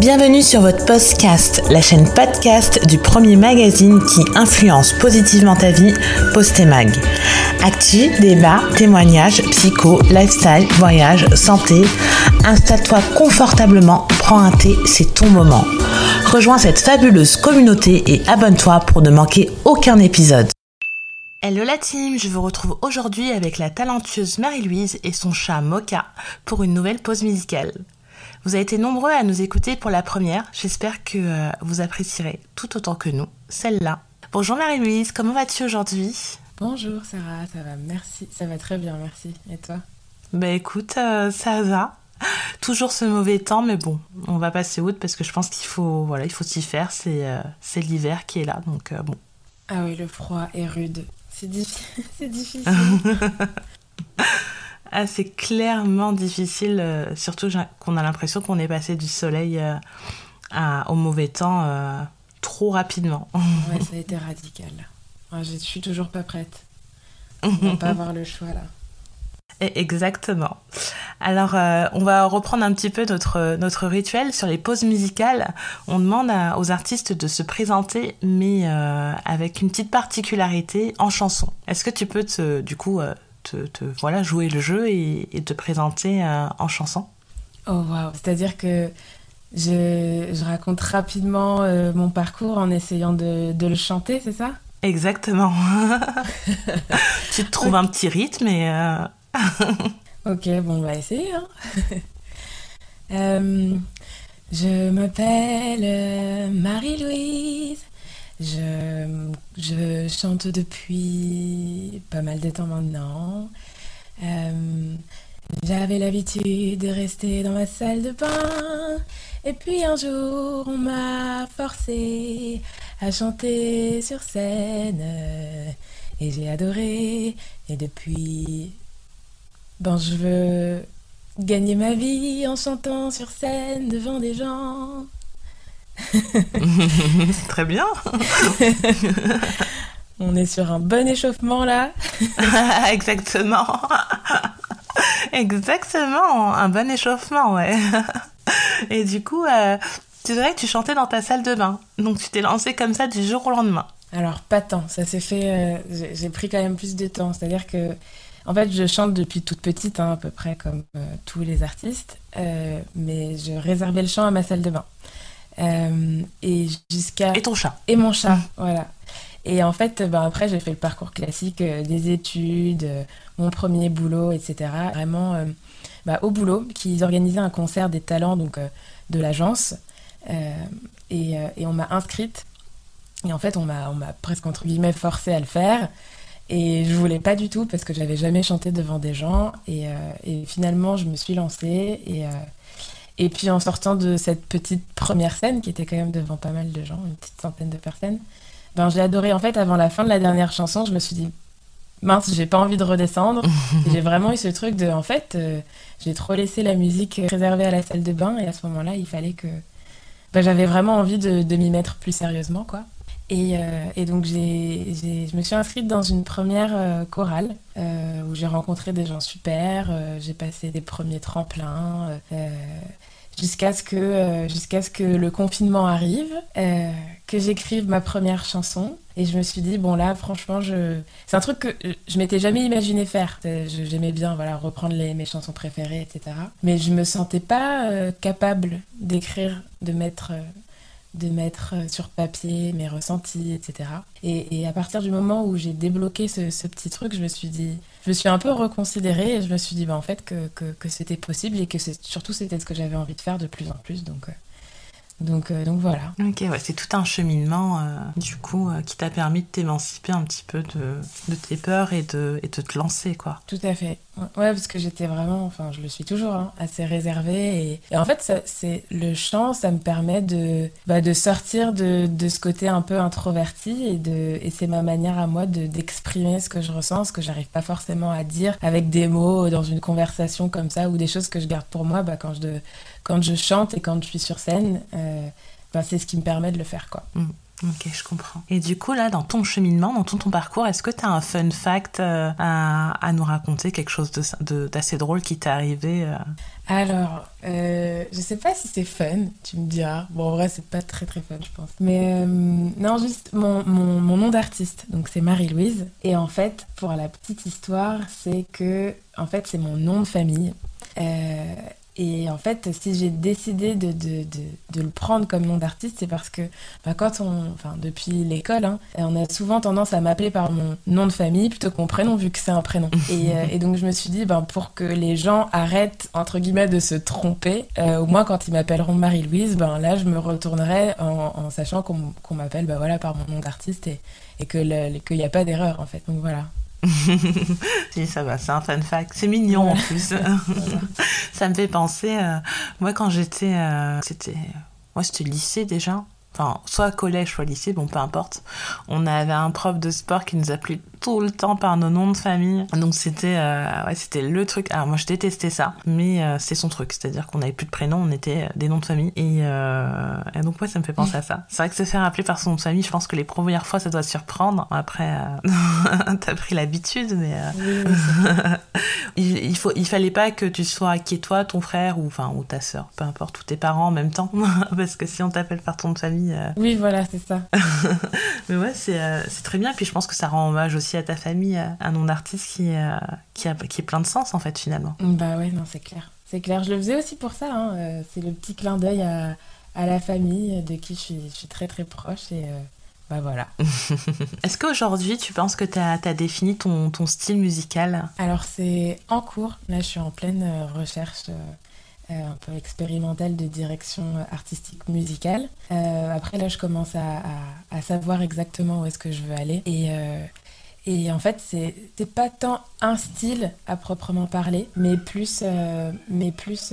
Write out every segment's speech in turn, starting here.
Bienvenue sur votre podcast, la chaîne podcast du premier magazine qui influence positivement ta vie, Postemag. Actu, débat, témoignages, psycho, lifestyle, voyage, santé. Installe-toi confortablement, prends un thé, c'est ton moment. Rejoins cette fabuleuse communauté et abonne-toi pour ne manquer aucun épisode. Hello la team, je vous retrouve aujourd'hui avec la talentueuse Marie-Louise et son chat Mocha pour une nouvelle pause musicale. Vous avez été nombreux à nous écouter pour la première, j'espère que euh, vous apprécierez tout autant que nous celle-là. Bonjour Marie-Louise, comment vas-tu aujourd'hui? Bonjour Sarah, ça va, merci, ça va très bien, merci. Et toi? Bah écoute, euh, ça va. Toujours ce mauvais temps, mais bon, on va passer outre parce que je pense qu'il faut, voilà, il faut s'y faire. C'est, euh, c'est l'hiver qui est là, donc bon. Ah oui, le froid est rude. C'est difficile. c'est difficile. ah, c'est clairement difficile, euh, surtout qu'on a l'impression qu'on est passé du soleil euh, à, au mauvais temps euh, trop rapidement. ouais, ça a été radical. Ah, je suis toujours pas prête. On va pas avoir le choix là. Exactement. Alors, on va reprendre un petit peu notre, notre rituel sur les pauses musicales. On demande à, aux artistes de se présenter, mais avec une petite particularité en chanson. Est-ce que tu peux, te, du coup, te, te, voilà, jouer le jeu et, et te présenter euh, en chanson Oh, waouh C'est-à-dire que je, je, raconte rapidement euh, mon parcours en essayant de, de le chanter, c'est ça? Exactement. tu te trouves un petit rythme et... Euh, ok, bon, on va essayer. Hein. je m'appelle Marie-Louise. Je, chante depuis pas mal de temps maintenant. Euh, J'avais l'habitude de rester dans ma salle de bain. Et puis un jour, on m'a forcé à chanter sur scène. Et j'ai adoré. Et depuis, ben, je veux gagner ma vie en chantant sur scène devant des gens. Très bien. On est sur un bon échauffement là. Exactement. Exactement, un bon échauffement, ouais. Et du coup, euh, tu dirais que tu chantais dans ta salle de bain. Donc tu t'es lancé comme ça du jour au lendemain. Alors pas tant, ça s'est fait. Euh, j'ai pris quand même plus de temps. C'est-à-dire que en fait, je chante depuis toute petite, hein, à peu près comme euh, tous les artistes, euh, mais je réservais le chant à ma salle de bain. Euh, et jusqu'à et ton chat et mon chat, voilà. Et en fait, ben, après, j'ai fait le parcours classique euh, des études, euh, mon premier boulot, etc. Vraiment bah, au boulot, qui organisaient un concert des talents donc de l'agence, et, et, on m'a inscrite. Et en fait, on m'a presque entre guillemets forcé à le faire. Et je voulais pas du tout parce que j'avais jamais chanté devant des gens. Et, et finalement, je me suis lancée. Et, et puis en sortant de cette petite première scène, qui était quand même devant pas mal de gens, une petite centaine de personnes, ben, j'ai adoré. En fait, avant la fin de la dernière chanson, je me suis dit, mince, j'ai pas envie de redescendre. j'ai vraiment eu ce truc de, en fait, euh, j'ai trop laissé la musique réservée à la salle de bain. Et à ce moment-là, il fallait que. Ben, j'avais vraiment envie de, de m'y mettre plus sérieusement, quoi. Et, euh, et, donc je me suis inscrite dans une première euh, chorale euh, où j'ai rencontré des gens super, j'ai passé des premiers tremplins jusqu'à ce que ce que le confinement arrive, que j'écrive ma première chanson. Et je me suis dit bon là franchement je c'est un truc que je m'étais jamais imaginé faire. J'aimais bien voilà reprendre les, mes chansons préférées etc. Mais je me sentais pas capable d'écrire, de mettre de mettre sur papier mes ressentis, etc. Et, à partir du moment où j'ai débloqué ce, ce, petit truc, je me suis dit, je me suis un peu reconsidérée et je me suis dit, bah, en fait, que, que, que c'était possible et que surtout c'était ce que j'avais envie de faire de plus en plus. Donc, euh, donc, euh, donc voilà. Ok, ouais, c'est tout un cheminement, euh, du coup, euh, qui t'a permis de t'émanciper un petit peu de, de, tes peurs et de, et de te lancer, quoi. Tout à fait. Ouais, parce que j'étais vraiment, enfin, je le suis toujours, hein, assez réservée. Et, et en fait, c'est le chant, ça me permet de, bah, de sortir de, de ce côté un peu introverti et, de, et c'est ma manière à moi de, d'exprimer ce que je ressens, ce que j'arrive pas forcément à dire avec des mots dans une conversation comme ça ou des choses que je garde pour moi bah, quand je quand je chante et quand je suis sur scène, euh, ben c'est ce qui me permet de le faire. Quoi. Mmh. Ok, je comprends. Et du coup, là, dans ton cheminement, dans ton, ton parcours, est-ce que tu as un fun fact euh, à, à, nous raconter, quelque chose d'assez de, drôle qui t'est arrivé euh? Alors, euh, je sais pas si c'est fun, tu me diras. Bon, en vrai, c'est pas très très fun, je pense. Mais non, juste mon, mon, mon nom d'artiste, donc c'est Marie-Louise. Et en fait, pour la petite histoire, c'est que, en fait, c'est mon nom de famille. Euh, et en fait, si j'ai décidé de, de, de, de, le prendre comme nom d'artiste, c'est parce que bah, quand on, enfin depuis l'école, hein, on a souvent tendance à m'appeler par mon nom de famille plutôt que mon prénom, vu que c'est un prénom. et, euh, et, donc je me suis dit, ben, pour que les gens arrêtent entre guillemets de se tromper, euh, au moins quand ils m'appelleront Marie-Louise, ben là je me retournerai en, en sachant qu'on qu m'appelle ben, voilà par mon nom d'artiste et, et qu'il n'y a pas d'erreur en fait. Donc voilà. si, ça va, c'est un fun fact. C'est mignon en plus. ça me fait penser, euh, moi quand j'étais, euh, c'était, moi c'était lycée déjà. Enfin, soit collège, soit lycée, bon, peu importe. On avait un prof de sport qui nous appelait tout le temps par nos noms de famille. Donc c'était euh, ouais, c'était le truc. Alors moi je détestais ça, mais euh, c'est son truc. C'est-à-dire qu'on n'avait plus de prénoms, on était des noms de famille. Et, euh, et donc ouais, ça me fait penser à ça. C'est vrai que se faire appeler par son nom de famille, je pense que les premières fois ça doit surprendre. Après, t'as pris l'habitude, mais oui, il, il, faut, il fallait pas que tu sois qui est toi, ton frère ou enfin ou ta sœur, peu importe, ou tes parents en même temps, parce que si on t'appelle par ton nom de famille. Oui, voilà, c'est ça. mais ouais, c'est c'est très bien. Puis je pense que ça rend hommage aussi à ta famille un nom d'artiste qui, euh, qui, a, qui est plein de sens en fait finalement. Bah ouais, non, c'est clair. C'est clair, je le faisais aussi pour ça. Hein. Euh, c'est le petit clin d'œil à, à, la famille de qui je suis, je suis très très proche et euh, bah voilà. Est-ce qu'aujourd'hui tu penses que tu as, as, défini ton, ton, style musical? Alors c'est en cours. Là je suis en pleine recherche. Euh, un peu expérimentale de direction artistique musicale. Euh, après là, je commence à, à, à, savoir exactement où est-ce que je veux aller. Et, euh, et en fait, c'est pas tant un style à proprement parler, mais plus, mais plus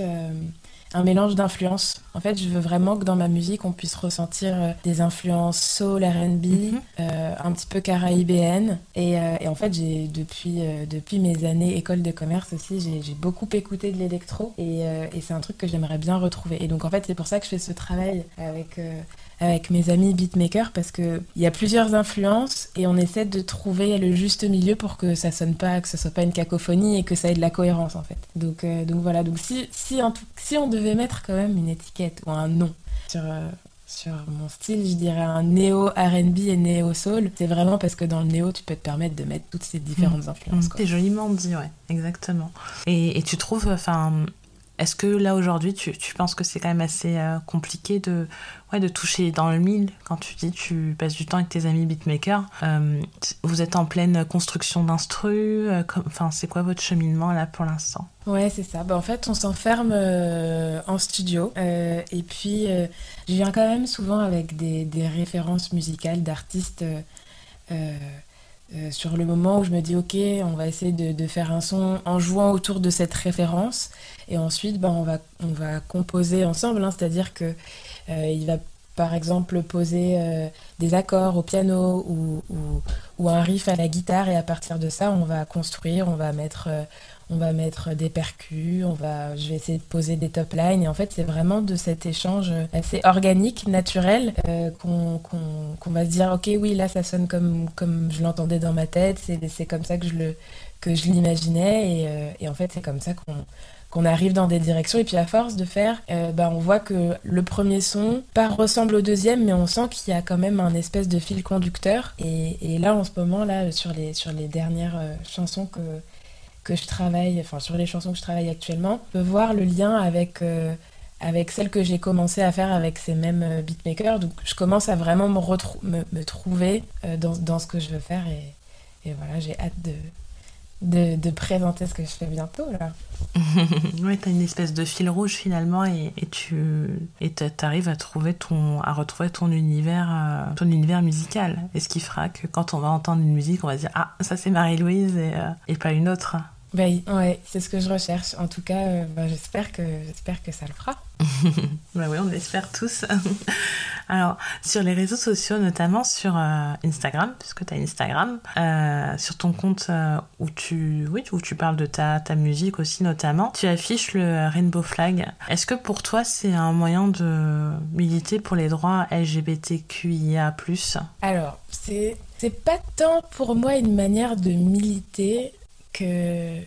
un mélange d'influences. En fait, je veux vraiment que dans ma musique, on puisse ressentir euh, des influences soul, R&B, mm -hmm. euh, un petit peu caraïbéenne. Et, euh, et en fait, j'ai depuis euh, depuis mes années école de commerce aussi, j'ai beaucoup écouté de l'électro et, euh, et c'est un truc que j'aimerais bien retrouver. Et donc en fait, c'est pour ça que je fais ce travail avec euh, avec mes amis beatmakers parce que il y a plusieurs influences et on essaie de trouver le juste milieu pour que ça sonne pas, que ce soit pas une cacophonie et que ça ait de la cohérence en fait. Donc euh, donc voilà. Donc si si en tout, si on devait mettre quand même une étiquette ou un nom sur euh, sur mon style, je dirais un néo R&B et néo soul. C'est vraiment parce que dans le néo, tu peux te permettre de mettre toutes ces différentes mmh. influences. Mmh, C'est joliment dit, ouais, exactement. Et, et tu trouves, enfin, est-ce que là aujourd'hui, tu, tu, penses que c'est quand même assez euh, compliqué de, ouais, de toucher dans le mille quand tu dis tu passes du temps avec tes amis beatmakers euh, Vous êtes en pleine construction d'instru euh, Enfin, c'est quoi votre cheminement là pour l'instant? Ouais, c'est ça. Bah, en fait, on s'enferme en studio et puis je viens quand même souvent avec des, des références musicales d'artistes. Euh, sur le moment où je me dis ok on va essayer de, faire un son en jouant autour de cette référence. Et ensuite ben, on, va, composer ensemble hein, c'est à dire que euh, il va par exemple poser euh, des accords au piano ou, un riff à la guitare. Et à partir de ça on va construire on va mettre on va mettre des percus, on va, je vais essayer de poser des top lines. Et en fait, c'est vraiment de cet échange assez organique, naturel, euh, qu'on qu va se dire, ok, oui, là, ça sonne comme, comme je l'entendais dans ma tête, c'est comme ça que je le que je l'imaginais. Et, euh, et, en fait, c'est comme ça qu'on qu'on arrive dans des directions et puis à force de faire euh, bah, on voit que le premier son pas ressemble au deuxième mais on sent qu'il y a quand même un espèce de fil conducteur et, et là en ce moment là sur les sur les dernières euh, chansons que que je travaille, enfin sur les chansons que je travaille actuellement, peut voir le lien avec, euh, avec celles que j'ai commencé à faire avec ces mêmes euh, beatmakers. Donc je commence à vraiment me, me, me trouver euh, dans, dans, ce que je veux faire et, et voilà, j'ai hâte de, de, présenter ce que je fais bientôt là. oui, tu as une espèce de fil rouge finalement et, tu et arrives à trouver ton à retrouver ton univers euh, ton univers musical. Et ce qui fera que quand on va entendre une musique, on va dire ah ça c'est Marie-Louise et, euh, et pas une autre. Oui, ouais, c'est ce que je recherche. En tout cas, euh, bah, j'espère que j'espère que ça le fera. bah oui, on l'espère tous. Alors, sur les réseaux sociaux, notamment sur euh, Instagram, puisque tu as Instagram, euh, sur ton compte où, tu, oui, où tu parles de ta, ta musique aussi, notamment, tu affiches le Rainbow Flag. Est-ce que pour toi, c'est un moyen de militer pour les droits LGBTQIA Alors, c'est c'est pas tant pour moi une manière de militer que,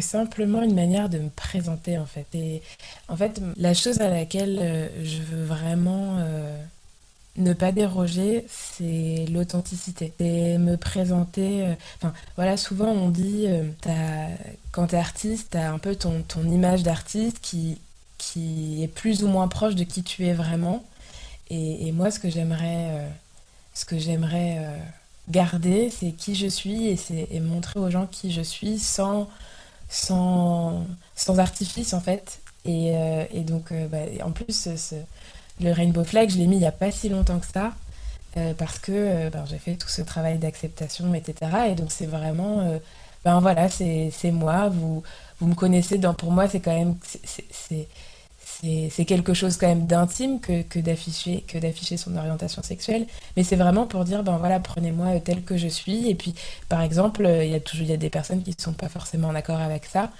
simplement une manière de me présenter en fait. Et en fait, la chose à laquelle euh, je veux vraiment euh, ne pas déroger, c'est l'authenticité. C'est me présenter. Euh, voilà, souvent on dit, quand t'es artiste, t'as un peu ton, ton image d'artiste qui, qui est plus ou moins proche de qui tu es vraiment. Et, et moi, ce que j'aimerais, ce que j'aimerais garder, c'est qui je suis et, montrer aux gens qui je suis sans, sans, sans artifice en fait. Et, euh, et donc, euh, bah, en plus, le Rainbow Flag, je l'ai mis il n'y a pas si longtemps que ça. Euh, parce que ben, j'ai fait tout ce travail d'acceptation, etc. Et donc c'est vraiment, ben voilà, c'est, moi, vous, vous me connaissez, dans, pour moi c'est quand même, quelque chose quand même d'intime que, que d'afficher que d'afficher son orientation sexuelle. Mais c'est vraiment pour dire ben voilà prenez-moi tel que je suis. Et puis par exemple euh, il y a toujours il y a des personnes qui ne sont pas forcément d'accord avec ça.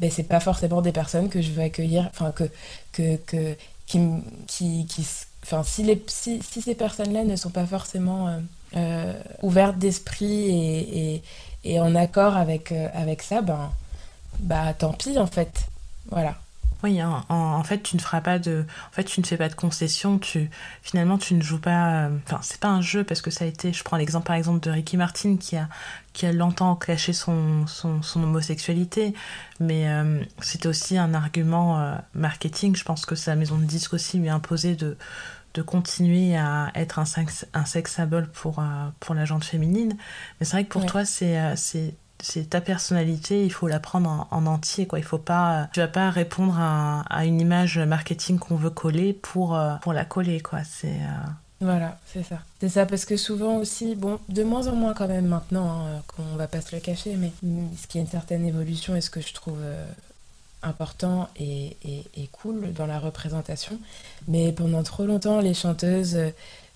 Ben c'est pas forcément des personnes que je veux accueillir enfin que que, que qui, qui, qui enfin si les si, si ces personnes là ne sont pas forcément euh, euh, ouvertes d'esprit et, et, et, en accord avec avec ça ben bah tant pis en fait. Voilà oui, en, en, fait, tu ne feras pas de, en fait, tu ne fais pas de concessions. Tu, finalement, tu ne joues pas. Euh, enfin, c'est pas un jeu parce que ça a été. Je prends l'exemple par exemple de Ricky Martin qui a, qui a longtemps caché son, son, son homosexualité, mais euh, c'était aussi un argument euh, marketing. Je pense que sa maison de disques aussi lui a imposé de, de continuer à être un sex, un sex symbol pour, pour la gente féminine. Mais c'est vrai que pour toi, c'est, c'est c'est ta personnalité, il faut la prendre en, entier, quoi. Il faut pas, tu vas pas répondre à, une image marketing qu'on veut coller pour, euh, pour la coller, quoi. C'est. Euh, voilà, c'est ça. C'est ça, parce que souvent aussi, bon, de moins en moins quand même maintenant, hein, qu'on va pas se le cacher, mais ce qui est une certaine évolution et ce que je trouve euh, important et, et, cool dans la représentation. Mais pendant trop longtemps, les chanteuses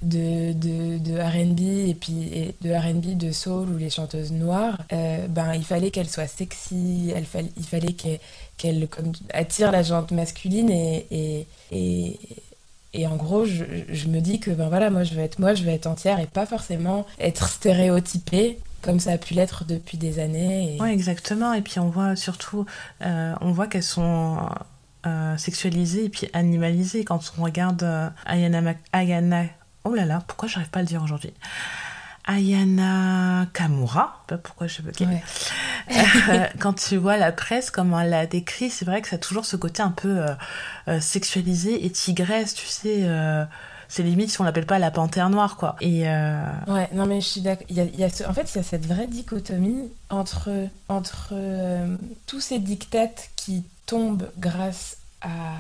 de, de, de RB et puis et de RB, de soul ou les chanteuses noires, euh, ben, il fallait qu'elles soient sexy, elle il fallait qu'elles attirent la gente masculine et, et, et, et en gros, je, me dis que ben voilà, moi je veux être moi, je veux être entière et pas forcément être stéréotypée comme ça a pu l'être depuis des années. Oui, exactement. Et puis on voit surtout, euh, on voit qu'elles sont euh, sexualisées et puis animalisées quand on regarde Ayana Oh là là, pourquoi j'arrive pas à le dire aujourd'hui? Ayana Kamura, pourquoi je veux euh, Quand tu vois la presse, comment elle l'a décrit, c'est vrai que ça a toujours ce côté un peu euh, euh, sexualisé et tigresse, tu sais. c'est limite si on l'appelle pas la panthère noire, quoi. Et Ouais, non mais je suis d'accord. Il y a, en fait, il y a cette vraie dichotomie entre, entre tous ces dictates qui tombent grâce à,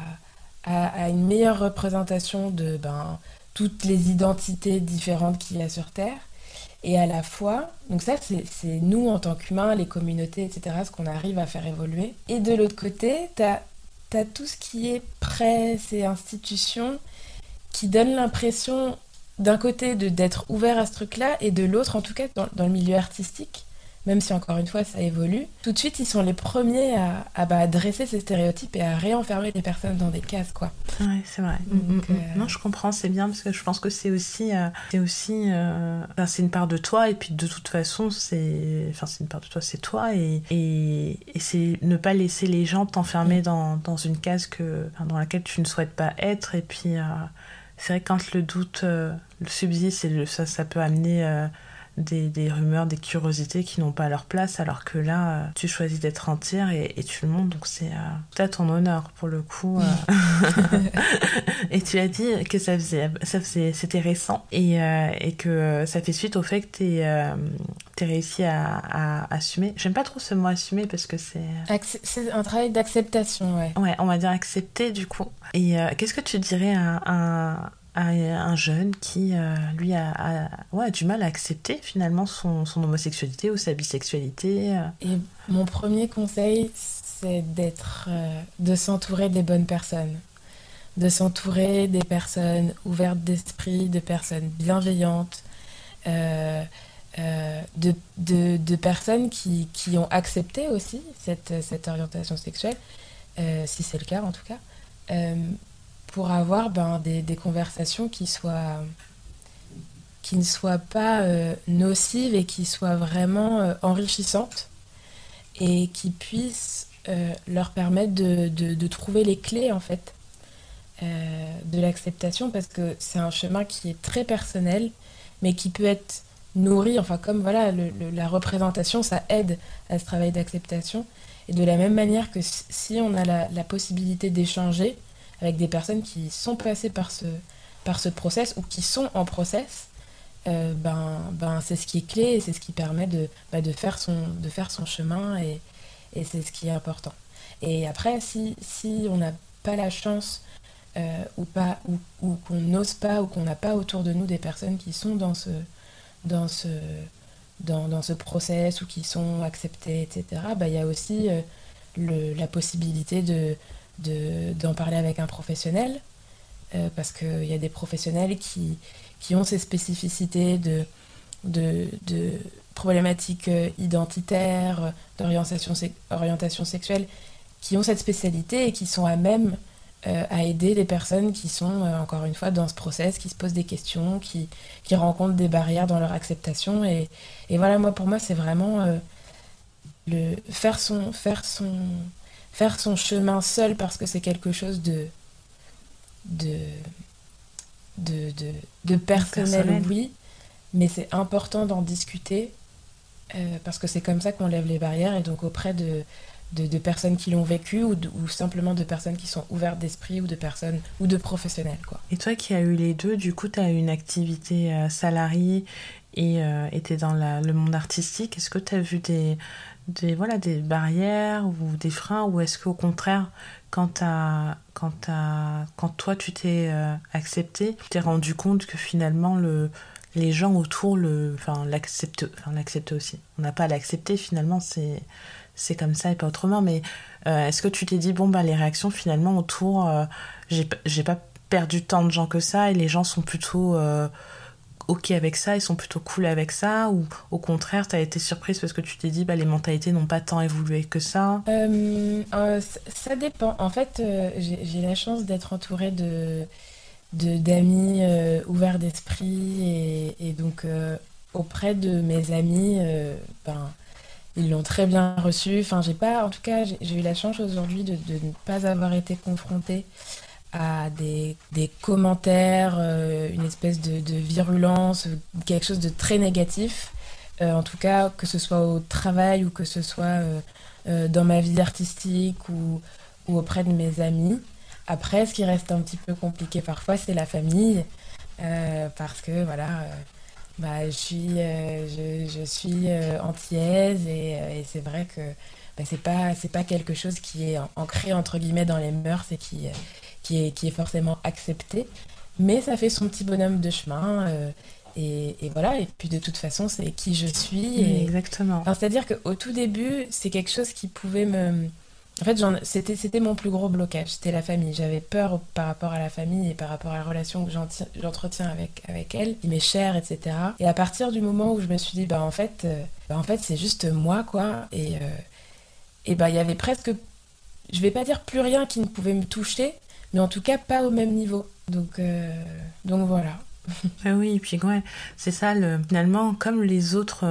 à, à, une meilleure représentation de, ben, toutes les identités différentes qu'il y a sur Terre. Et à la fois, donc ça c'est nous en tant qu'humains, les communautés, etc., ce qu'on arrive à faire évoluer. Et de l'autre côté, tu as, tout ce qui est presse et institutions qui donnent l'impression d'un côté d'être ouvert à ce truc-là et de l'autre, en tout cas dans, le milieu artistique, même si encore une fois ça évolue, tout de suite ils sont les premiers à, à, bah, dresser ces stéréotypes et à réenfermer les personnes dans des cases quoi. Ouais, c'est vrai. Mm, mm, mm. Euh, non, je comprends, c'est bien parce que je pense que c'est aussi, euh, c'est aussi, euh, c'est une part de toi et puis de toute façon c'est, enfin c'est une part de toi, c'est toi et, et, et c'est ne pas laisser les gens t'enfermer dans, dans une case que, dans laquelle tu ne souhaites pas être et puis c'est vrai que quand le doute le subsiste, ça, ça peut amener des, des, rumeurs, des curiosités qui n'ont pas leur place, alors que là, euh, tu choisis d'être entière et, et, tu le montres, donc c'est euh, tout à ton honneur pour le coup. Euh. et tu as dit que ça faisait, ça faisait, c'était récent et, et, que ça fait suite au fait que tu es, réussi à, à, assumer. J'aime pas trop ce mot assumer parce que c'est. C'est un travail d'acceptation, ouais. Ouais, on va dire accepter du coup. Et qu'est-ce que tu dirais à, à à un jeune qui, euh, lui, a, ouais, du mal à accepter finalement son, son homosexualité ou sa bisexualité Et mon premier conseil, c'est d'être, de s'entourer des bonnes personnes. De s'entourer des personnes ouvertes d'esprit, de personnes bienveillantes, euh, euh, de, de, personnes qui, qui, ont accepté aussi cette, cette orientation sexuelle, euh, si c'est le cas en tout cas, pour avoir ben, des, conversations qui soient qui ne soient pas nocives et qui soient vraiment enrichissantes et qui puissent leur permettre de, de, trouver les clés en fait euh, de l'acceptation parce que c'est un chemin qui est très personnel, mais qui peut être nourri, enfin comme voilà, la représentation, ça aide à ce travail d'acceptation. Et de la même manière que si on a la, possibilité d'échanger avec des personnes qui sont passées par ce, par ce process ou qui sont en process, euh, ben, ben c'est ce qui est clé et c'est ce qui permet de, bah, de, faire, son, de faire son chemin et, et c'est ce qui est important. Et après, si, si on n'a pas la chance euh, ou pas ou, qu'on n'ose pas ou qu'on n'a pas autour de nous des personnes qui sont dans ce dans ce dans, dans ce process ou qui sont acceptées etc bah il y a aussi euh, la possibilité de d'en parler avec un professionnel euh, parce qu'il y a des professionnels qui, qui ont ces spécificités de, de, problématiques identitaires, d'orientation orientation sexuelle, qui ont cette spécialité et qui sont à même euh, à aider les personnes qui sont, euh, encore une fois, dans ce process, qui se posent des questions, qui, qui rencontrent des barrières dans leur acceptation. Et, et voilà, moi, pour moi, c'est vraiment euh, le, faire, son, faire, son, faire son chemin seul parce que c'est quelque chose de, de, de, de, de personnel, oui, mais c'est important d'en discuter parce que c'est comme ça qu'on lève les barrières et donc auprès de de, personnes qui l'ont vécu ou, ou, simplement de personnes qui sont ouvertes d'esprit ou de personnes ou de professionnels. Quoi. Et toi qui as eu les deux, du coup, tu as eu une activité euh, salariée et euh, était dans le monde artistique. Est-ce que tu as vu des, des, voilà, des barrières ou des freins ou est-ce qu'au contraire, quand, as, quand, quand toi tu t'es euh, accepté, tu t'es rendu compte que finalement le, les gens autour le, l'acceptent, enfin, l'acceptent aussi On n'a pas à l'accepter finalement, c'est comme ça et pas autrement. Mais euh, est-ce que tu t'es dit, bon, bah, les réactions finalement autour, euh, j'ai pas perdu tant de gens que ça et les gens sont plutôt ok avec ça, ils sont plutôt cool avec ça ou au contraire, tu as été surprise parce que tu t'es dit, bah, les mentalités n'ont pas tant évolué que ça Ça dépend. En fait, j'ai la chance d'être entourée de d'amis ouverts d'esprit et, donc auprès de mes amis, ben, ils l'ont très bien reçu. Enfin, j'ai pas, en tout cas, j'ai eu la chance aujourd'hui de, ne pas avoir été confrontée à des, des commentaires, euh, une espèce de, de, virulence, quelque chose de très négatif. Euh, en tout cas, que ce soit au travail ou que ce soit euh, dans ma vie artistique ou, ou, auprès de mes amis. Après, ce qui reste un petit peu compliqué parfois, c'est la famille. parce que, voilà bah, je suis, je, je, suis antillaise et, c'est vrai que bah, c'est pas pas quelque chose qui est ancré entre guillemets dans les mœurs et qui qui est qui est forcément accepté mais ça fait son petit bonhomme de chemin et, et, voilà et puis de toute façon c'est qui je suis et, exactement c'est à dire qu'au tout début c'est quelque chose qui pouvait me en fait, c'était, c'était mon plus gros blocage, c'était la famille. J'avais peur par rapport à la famille et par rapport à la relation que j'entretiens avec, avec elle, qui m'est chère, etc. Et à partir du moment où je me suis dit, bah en fait, euh, bah, en fait c'est juste moi, quoi. Et, euh, et bah il y avait presque, je vais pas dire plus rien qui ne pouvait me toucher, mais en tout cas pas au même niveau. Donc, euh, donc voilà. ah oui, et puis ouais, c'est ça, le, finalement, comme les autres,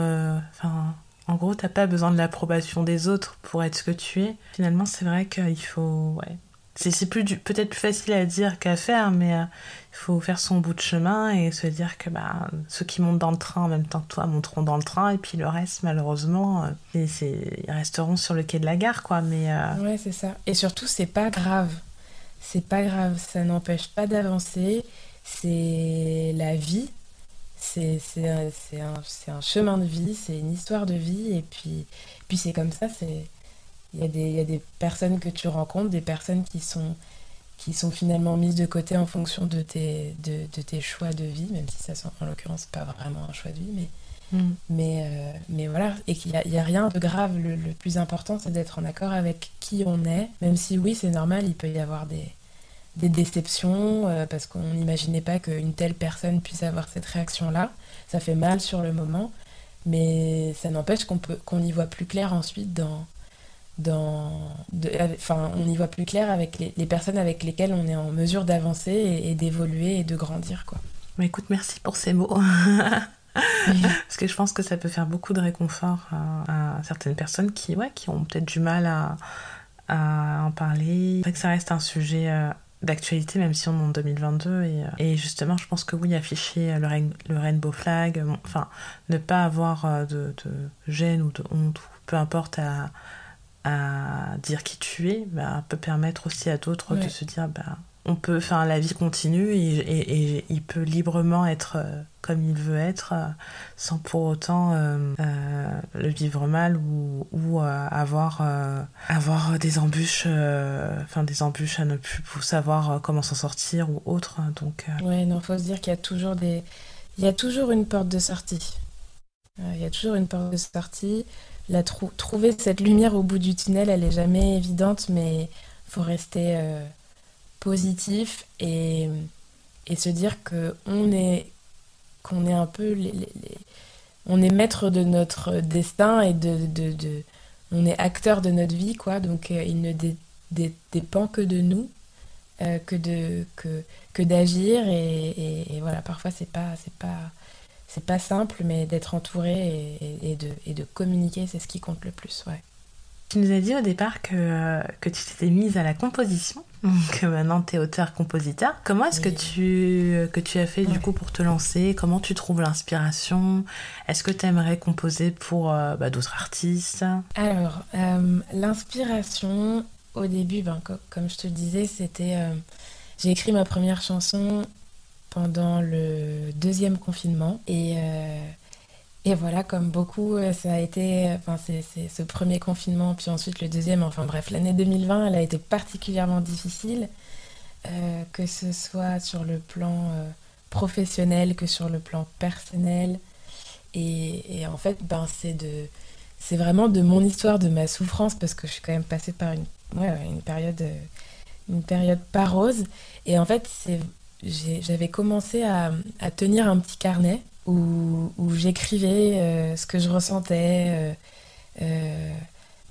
enfin en gros, t'as pas besoin de l'approbation des autres pour être ce que tu es. Finalement, c'est vrai qu'il faut. Ouais. C'est plus peut-être plus facile à dire qu'à faire, mais euh, il faut faire son bout de chemin et se dire que bah, ceux qui montent dans le train en même temps que toi monteront dans le train, et puis le reste, malheureusement, euh, ils resteront sur le quai de la gare, quoi. Mais, euh, Ouais, c'est ça. Et surtout, c'est pas grave. C'est pas grave, ça n'empêche pas d'avancer. C'est la vie c'est un, un, un, chemin de vie, c'est une histoire de vie, et puis, puis c'est comme ça, il y, a des, y a des personnes que tu rencontres, des personnes qui sont, qui sont finalement mises de côté en fonction de tes, de, tes choix de vie, même si ça, en l'occurrence, pas vraiment un choix de vie, mais, mm. mais, euh, mais voilà, et qu'il n'y a, a, rien de grave. Le, plus important, c'est d'être en accord avec qui on est, même si oui, c'est normal, il peut y avoir des, des déceptions, euh, parce qu'on n'imaginait pas qu'une telle personne puisse avoir cette réaction-là. Ça fait mal sur le moment, mais ça n'empêche qu'on peut qu'on y voit plus clair ensuite dans dans enfin on y voit plus clair avec les, personnes avec lesquelles on est en mesure d'avancer et, d'évoluer et de grandir quoi. Mais écoute, merci pour ces mots. Parce que je pense que ça peut faire beaucoup de réconfort à, certaines personnes qui, ouais, qui ont peut-être du mal à, à en parler. C'est vrai que ça reste un sujet euh, d'actualité, même si on est en 2022. Et, euh, et, justement, je pense que oui, afficher le, le rainbow flag, enfin, ne pas avoir euh, de, de, gêne ou de honte, ou peu importe à, à dire qui tu es, bah, peut permettre aussi à d'autres de se dire bah, on peut, enfin, la vie continue et, il peut librement être euh, comme il veut être euh, sans pour autant euh, le vivre mal ou, avoir, avoir des embûches, enfin des embûches à ne plus savoir comment s'en sortir ou autre. Donc, Ouais, faut se dire qu'il y a toujours des, il y a toujours une porte de sortie. Il y a toujours une porte de sortie la trouver cette lumière au bout du tunnel, elle est jamais évidente, mais faut rester positif et, et, se dire est qu'on est un peu les, on est maître de notre destin et de, de, de, on est acteur de notre vie quoi donc euh, il ne dépend que de nous euh, que de que, que d'agir et, et, voilà parfois c'est pas c'est pas c'est pas simple, mais d'être entouré et, de, et, de, communiquer, c'est ce qui compte le plus. Ouais. Tu nous as dit au départ que, que tu t'étais mise à la composition, que maintenant tu es auteur-compositeur. Comment est-ce que, tu, que tu as fait du coup pour te lancer? Comment tu trouves l'inspiration? Est-ce que tu aimerais composer pour euh, bah, d'autres artistes? Alors, euh, l'inspiration, au début, ben, comme je te le disais, c'était... Euh, j'ai écrit ma première chanson pendant le deuxième confinement. Et, euh, et voilà, comme beaucoup, euh, ça a été, enfin, c'est ce premier confinement, puis ensuite le deuxième, enfin bref, l'année 2020, elle a été particulièrement difficile, euh, que ce soit sur le plan professionnel que sur le plan personnel. Et, en fait, ben, c'est de c'est vraiment de mon histoire, de ma souffrance, parce que je suis quand même passée par une, ouais, une période une période pas rose. Et en fait, j'avais commencé à, tenir un petit carnet où, j'écrivais euh, ce que je ressentais, euh, euh,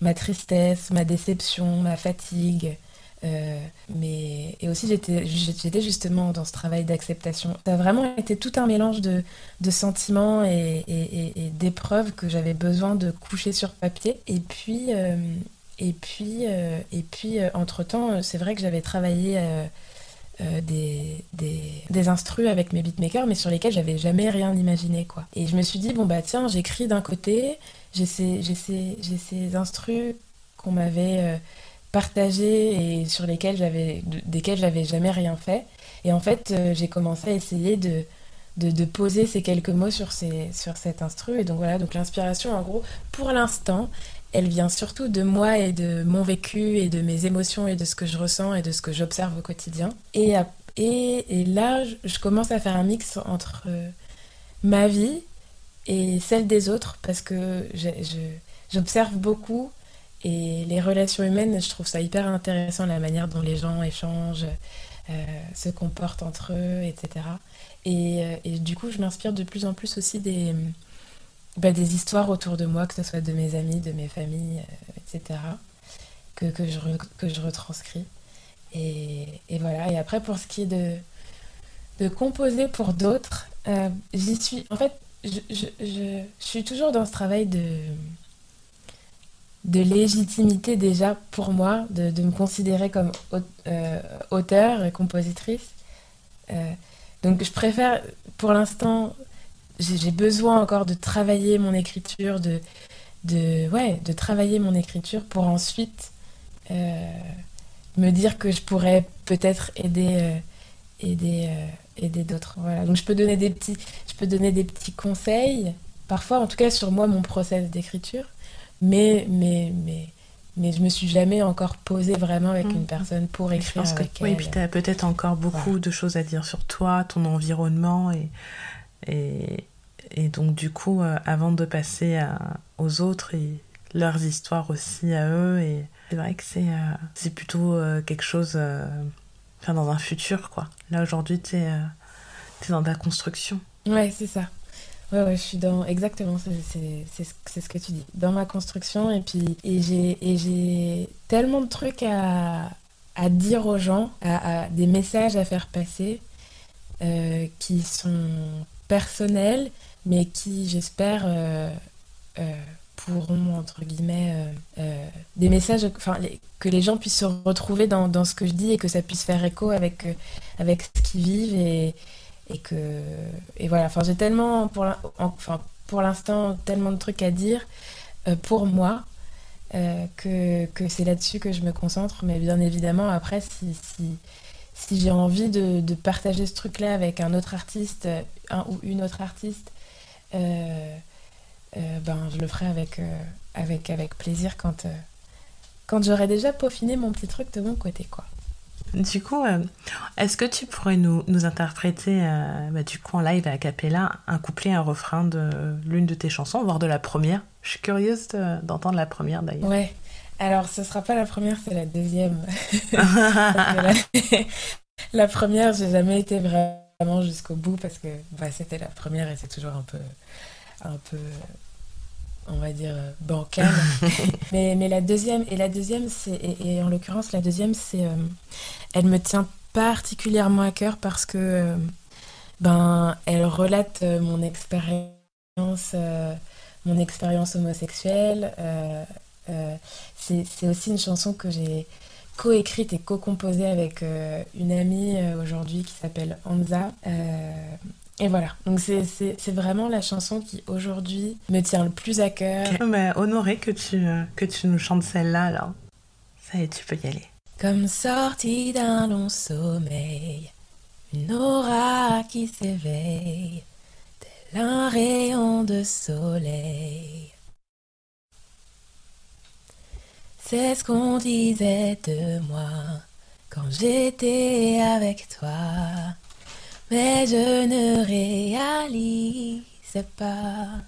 ma tristesse, ma déception, ma fatigue. mais, et aussi, j'étais justement dans ce travail d'acceptation. Ça a vraiment été tout un mélange de, sentiments et, d'épreuves que j'avais besoin de coucher sur papier. Et puis, et puis, et puis entre-temps, c'est vrai que j'avais travaillé euh, des, des, des instrus avec mes beatmakers, mais sur lesquels j'avais jamais rien imaginé. quoi. Et je me suis dit, bon bah tiens, j'écris d'un côté, j'ai ces, ces, ces instrus qu'on m'avait euh, partagés et sur lesquels j'avais, desquels j'avais jamais rien fait. Et en fait, euh, j'ai commencé à essayer de, de, de, poser ces quelques mots sur, ces, sur cet instru. Et donc voilà, donc l'inspiration, en gros, pour l'instant, elle vient surtout de moi et de mon vécu et de mes émotions et de ce que je ressens et de ce que j'observe au quotidien. Et, et, là, je commence à faire un mix entre euh, ma vie et celle des autres parce que j'observe beaucoup et les relations humaines, je trouve ça hyper intéressant, la manière dont les gens échangent, euh, se comportent entre eux, etc. Et, euh, et du coup, je m'inspire de plus en plus aussi des bah, des histoires autour de moi, que ce soit de mes amis, de mes familles, euh, etc., que, que, je que je retranscris. Et, et, voilà. Et après, pour ce qui est de, de composer pour d'autres, euh, j'y suis. En fait, je, je, je, suis toujours dans ce travail de, de légitimité déjà pour moi, de, de me considérer comme euh, auteur et compositrice. donc je préfère pour l'instant j'ai besoin encore de travailler mon écriture, de, de, ouais, de travailler mon écriture pour ensuite euh, me dire que je pourrais peut-être aider, euh, aider, euh, aider d'autres. Voilà. Donc je peux donner des petits, je peux donner des petits conseils, parfois en tout cas sur moi mon process d'écriture, mais, mais, mais, mais je me suis jamais encore posée vraiment avec une personne pour écrire je pense avec que, Oui, puis tu as peut-être encore beaucoup de choses à dire sur toi, ton environnement et, et, et donc du coup, avant de passer aux autres et leurs histoires aussi à eux et c'est vrai que c'est c'est plutôt quelque chose enfin dans un futur quoi. Là aujourd'hui tu es, dans ta construction. Ouais, c'est ça. Ouais, ouais, je suis dans. Exactement, c'est ce que tu dis. Dans ma construction, et puis. Et j'ai tellement de trucs à, à dire aux gens, à, des messages à faire passer, euh, qui sont personnels, mais qui, j'espère, euh, euh, pourront, entre guillemets, des messages. Enfin, que les gens puissent se retrouver dans, ce que je dis et que ça puisse faire écho avec, avec ce qu'ils vivent et et que et voilà enfin j'ai tellement pour l'instant tellement de trucs à dire euh, pour moi euh, que, que c'est là-dessus que je me concentre mais bien évidemment après si, si j'ai envie de, partager ce truc là avec un autre artiste un ou une autre artiste euh, ben je le ferai avec plaisir quand quand j'aurai déjà peaufiné mon petit truc de mon côté quoi du coup, euh, est-ce que tu pourrais nous, nous interpréter, euh, bah, du coup, en live à Capella, un couplet, un refrain de l'une de tes chansons, voire de la première? Je suis curieuse d'entendre la première d'ailleurs. Ouais. Alors, ce sera pas la première, c'est la deuxième. la, la, première, j'ai jamais été vraiment jusqu'au bout parce que bah, c'était la première et c'est toujours un peu, un peu on va dire, euh, bancale. mais, mais la deuxième, et la deuxième, c'est, et, en l'occurrence, la deuxième, c'est, euh, elle me tient particulièrement à cœur parce que, euh, ben, elle relate mon expérience, mon expérience homosexuelle. c'est, c'est aussi une chanson que j'ai co-écrite et co-composée avec une amie aujourd'hui qui s'appelle Anza. Et voilà, donc c'est vraiment la chanson qui aujourd'hui me tient le plus à cœur. Mais honoré que tu, que tu nous chantes celle-là alors. Ça y est, tu peux y aller. Comme sortie d'un long sommeil, une aura qui s'éveille, tel un rayon de soleil. C'est ce qu'on disait de moi quand j'étais avec toi mais je ne réalise pas.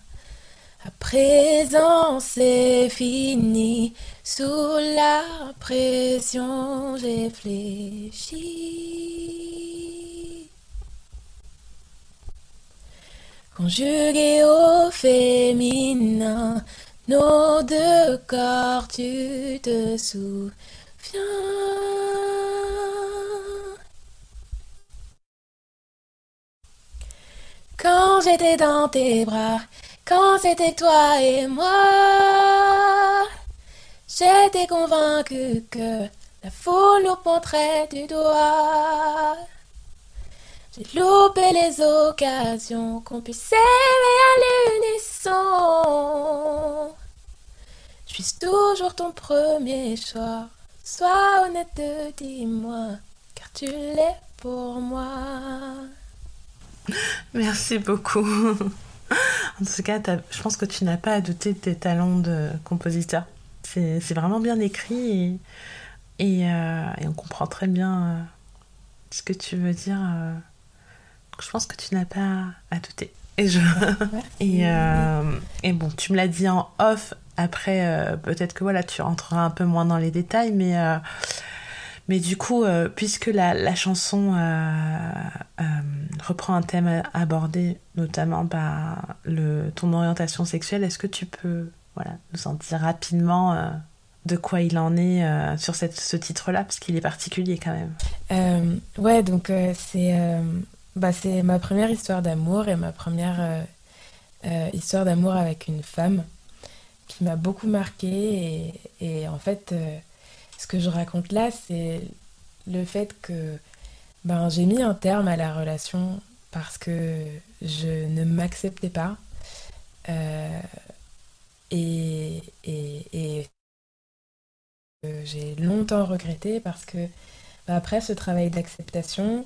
À présent, c'est fini. Sous la pression, j'ai fléchi. Conjugué au féminin, nos deux corps, tu te souviens. Quand j'étais dans tes bras, quand c'était toi et moi, j'étais convaincue que la foule nous pointerait du doigt. J'ai loupé les occasions qu'on puisse s'aimer à l'unisson. Je suis toujours ton premier choix. Sois honnête, dis-moi, car tu l'es pour moi. Merci beaucoup. en tout cas, je pense que tu n'as pas à douter de tes talents de compositeur. C'est vraiment bien écrit et, euh, et, on comprend très bien euh, ce que tu veux dire. Euh. je pense que tu n'as pas à douter. Et, bon, tu me l'as dit en off. Après, peut-être que voilà, tu rentreras un peu moins dans les détails, mais mais du coup, euh, puisque la, chanson euh, euh, reprend un thème abordé, notamment le, ton orientation sexuelle, est-ce que tu peux voilà, nous en dire rapidement de quoi il en est sur ce titre-là, parce qu'il est particulier quand même. Ouais, donc c'est bah, ma première histoire d'amour et ma première histoire d'amour avec une femme qui m'a beaucoup marquée et en fait ce que je raconte là, c'est le fait que ben, j'ai mis un terme à la relation parce que je ne m'acceptais pas. Euh, et, j'ai longtemps regretté parce que ben, après ce travail d'acceptation,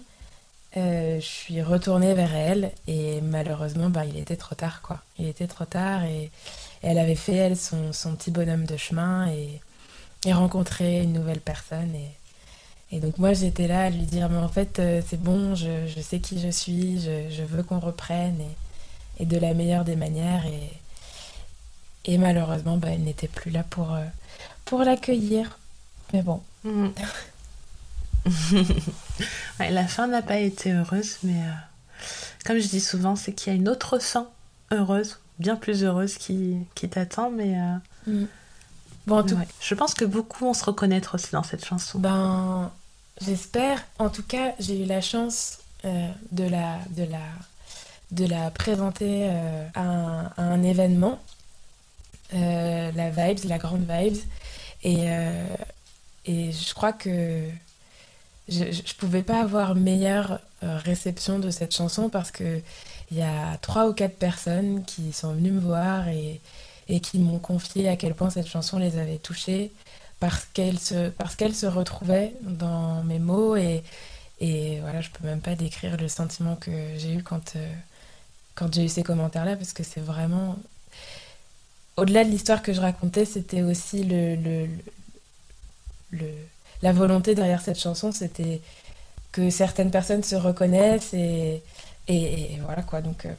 euh, je suis retournée vers elle et malheureusement ben, il était trop tard quoi. Il était trop tard et, elle avait fait elle son, son petit bonhomme de chemin et, et rencontrer une nouvelle personne. Et, et donc moi j'étais là à lui dire mais en fait c'est bon, je, je, sais qui je suis, je, je veux qu'on reprenne et, et, de la meilleure des manières. Et, et malheureusement bah, elle n'était plus là pour, pour l'accueillir. Mais bon. Mm. ouais, la fin n'a pas été heureuse, mais comme je dis souvent, c'est qu'il y a une autre fin heureuse, bien plus heureuse qui, qui t'attend, mais... Mm. Bon, tout... Je pense que beaucoup vont se reconnaître aussi dans cette chanson. Ben, j'espère. En tout cas, j'ai eu la chance euh, de, la, de, la, de la présenter euh, à, un, à, un, événement, euh, la Vibes, la grande Vibes. Et, et je crois que je ne pouvais pas avoir meilleure réception de cette chanson parce que il y a trois ou quatre personnes qui sont venues me voir et, et qui m'ont confié à quel point cette chanson les avait touchées parce qu'elle se, parce se retrouvait dans mes mots et, et voilà, je peux même pas décrire le sentiment que j'ai eu quand, euh, quand j'ai eu ces commentaires-là parce que c'est vraiment... Au-delà de l'histoire que je racontais, c'était aussi le, le, le, la volonté derrière cette chanson, c'était que certaines personnes se reconnaissent et, et, voilà quoi. Donc, euh,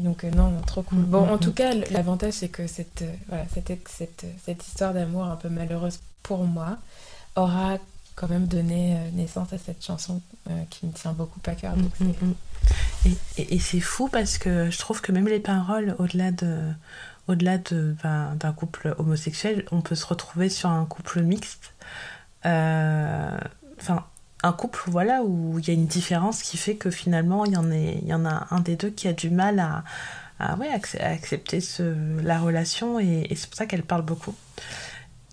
donc euh, non, trop cool. Bon, en tout cas, l'avantage, c'est que cette, euh, voilà, cette, cette, cette histoire d'amour un peu malheureuse pour moi aura quand même donné euh, naissance à cette chanson qui me tient beaucoup à cœur. Mm, mm, mm. et, et, c'est fou parce que je trouve que même les paroles, au-delà de au-delà d'un de, couple homosexuel, on peut se retrouver sur un couple mixte. Enfin, un couple voilà où il y a une différence qui fait que finalement il y en, est, il y en a un des deux qui a du mal à, à, ouais, accepter ce, la relation et, c'est pour ça qu'elle parle beaucoup.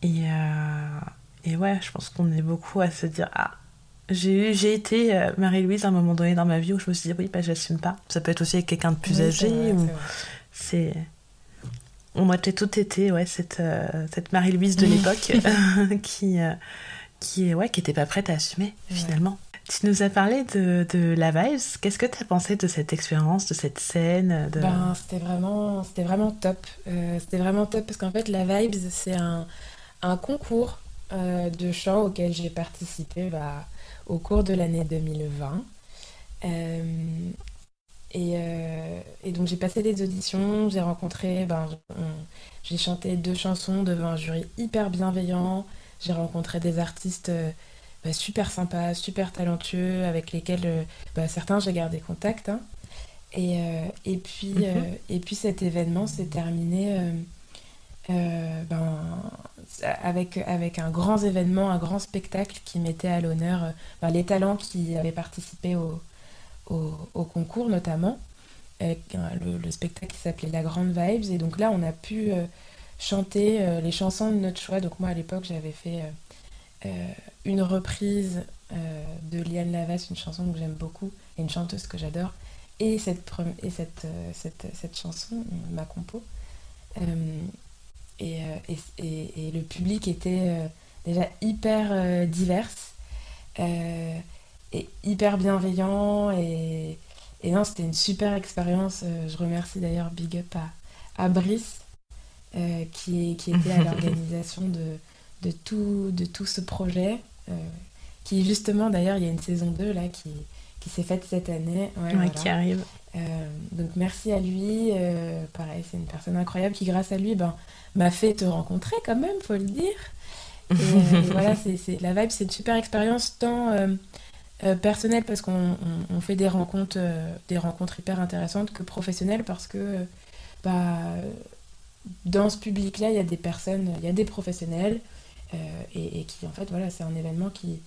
Et, euh, et ouais, je pense qu'on est beaucoup à se dire ah j'ai j'ai été euh, Marie-Louise à un moment donné dans ma vie où je me suis dit oui bah j'assume pas. Ça peut être aussi avec quelqu'un de plus âgé ou c'est on a tout été ouais cette euh, cette Marie-Louise de l'époque qui qui, ouais, qui était pas prête à assumer finalement. Tu nous as parlé de, de la Vibes. Qu'est-ce que tu as pensé de cette expérience, de cette scène de... ben, C'était vraiment, vraiment top. Euh, c'était vraiment top parce qu'en fait, la Vibes, c'est un, un, concours euh, de chant auquel j'ai participé bah, au cours de l'année 2020. Euh, et, et, donc j'ai passé des auditions, j'ai rencontré, ben, j'ai chanté deux chansons devant un jury hyper bienveillant. J'ai rencontré des artistes euh, bah, super sympas, super talentueux, avec lesquels euh, bah, certains j'ai gardé contact. Hein. Et, euh, et, puis, mhm. et puis cet événement s'est terminé ben, avec, avec un grand événement, un grand spectacle qui mettait à l'honneur ben, les talents qui avaient participé au, au, concours notamment. Le, le, spectacle qui s'appelait La Grande Vibes. Et donc là, on a pu chanter euh, les chansons de notre choix. Donc moi à l'époque j'avais fait euh, euh, une reprise de Liane Lavas, une chanson que j'aime beaucoup, et une chanteuse que j'adore. Et, cette, et cette, cette, cette, chanson, ma compo. Et, le public était déjà hyper divers et hyper bienveillant. Et, et non, c'était une super expérience. je remercie d'ailleurs Big Up à Brice euh, qui, qui, était à l'organisation de, de, tout, de tout ce projet. Euh, qui justement, d'ailleurs, il y a une saison 2 là qui, qui s'est faite cette année. Ouais, qui arrive. Euh, donc merci à lui. pareil, c'est une personne incroyable qui, grâce à lui, ben, m'a fait te rencontrer quand même, faut le dire. Et, voilà, c'est, la vibe, c'est une super expérience tant personnelle parce qu'on on, fait des rencontres, des rencontres hyper intéressantes que professionnelles parce que bah, dans ce public-là, il y a des personnes, il y a des professionnels, euh, et, qui, en fait, voilà, c'est un événement qui,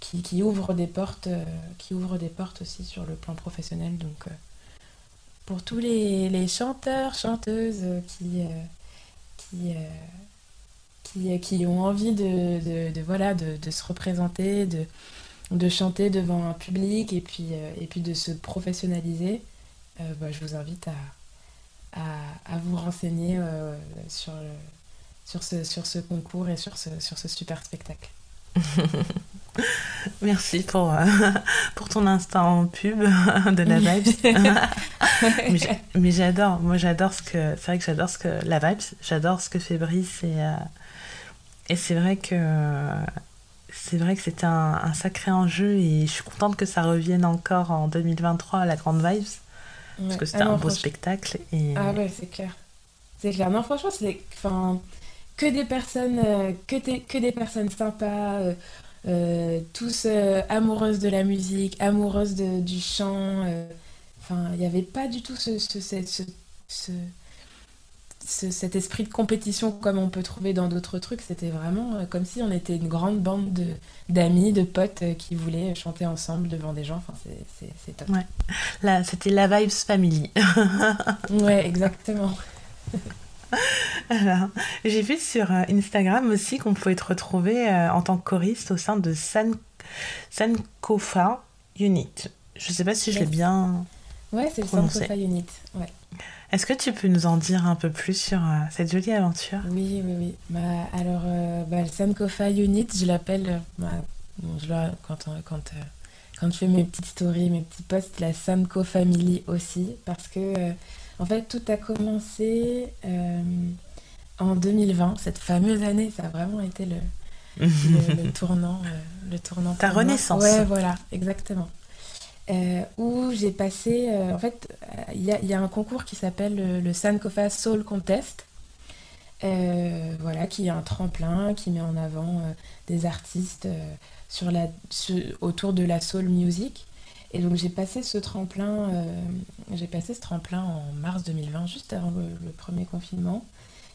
qui, ouvre des portes, euh, qui ouvre des portes aussi sur le plan professionnel. Donc, euh, pour tous les, chanteurs, chanteuses qui, qui, qui, qui, ont envie de, de, voilà, de, de, se représenter, de, de chanter devant un public et puis, et puis de se professionnaliser, bah, je vous invite à à, vous renseigner euh, sur, sur, ce, sur ce concours et sur ce, sur ce super spectacle. Merci pour, euh, pour ton instant pub de la Vibes. mais j'adore, moi j'adore ce que. C'est vrai que j'adore ce que. La Vibes, j'adore ce que fait Brice et, euh, Et c'est vrai que c'est vrai que c'était un, sacré enjeu et je suis contente que ça revienne encore en 2023 à la Grande Vibes. Parce que c'était ah un beau spectacle. Et... Ah ouais, c'est clair. C'est clair. Non, franchement, c'est enfin, que des personnes, euh, que, des, que des personnes sympas, euh, euh, tous amoureuses de la musique, amoureuses de, du chant. Enfin, il n'y avait pas du tout ce, ce, ce, ce cet esprit de compétition comme on peut trouver dans d'autres trucs. C'était vraiment euh, comme si on était une grande bande d'amis, de, potes euh, qui voulaient chanter ensemble devant des gens. Enfin, c'est top. Ouais. Là, c'était la Vibes Family. ouais, exactement. Alors, j'ai vu sur euh, Instagram aussi qu'on pouvait te retrouver en tant que choriste au sein de San... Sankofa Unit. Je ne sais pas si je l'ai bien. Ouais, c'est le Sankofa Unit. Ouais. Est-ce que tu peux nous en dire un peu plus sur euh, cette jolie aventure? Oui, oui, oui. Bah, alors, euh, bah, le Sankofa Unit, je l'appelle, euh, bah, quand, quand, quand je fais mes petites stories, mes petits posts, la Sanko Family aussi, parce que, en fait, tout a commencé en 2020, cette fameuse année, ça a vraiment été le, le, tournant. le tournant Ta renaissance. Ouais, voilà, exactement. Euh, où j'ai passé. Euh, en fait, il y, a un concours qui s'appelle le, Sankofa Soul Contest. Euh, voilà, qui est un tremplin qui met en avant des artistes autour de la soul music. Et donc j'ai passé ce tremplin, j'ai passé ce tremplin en mars 2020, juste avant le, premier confinement.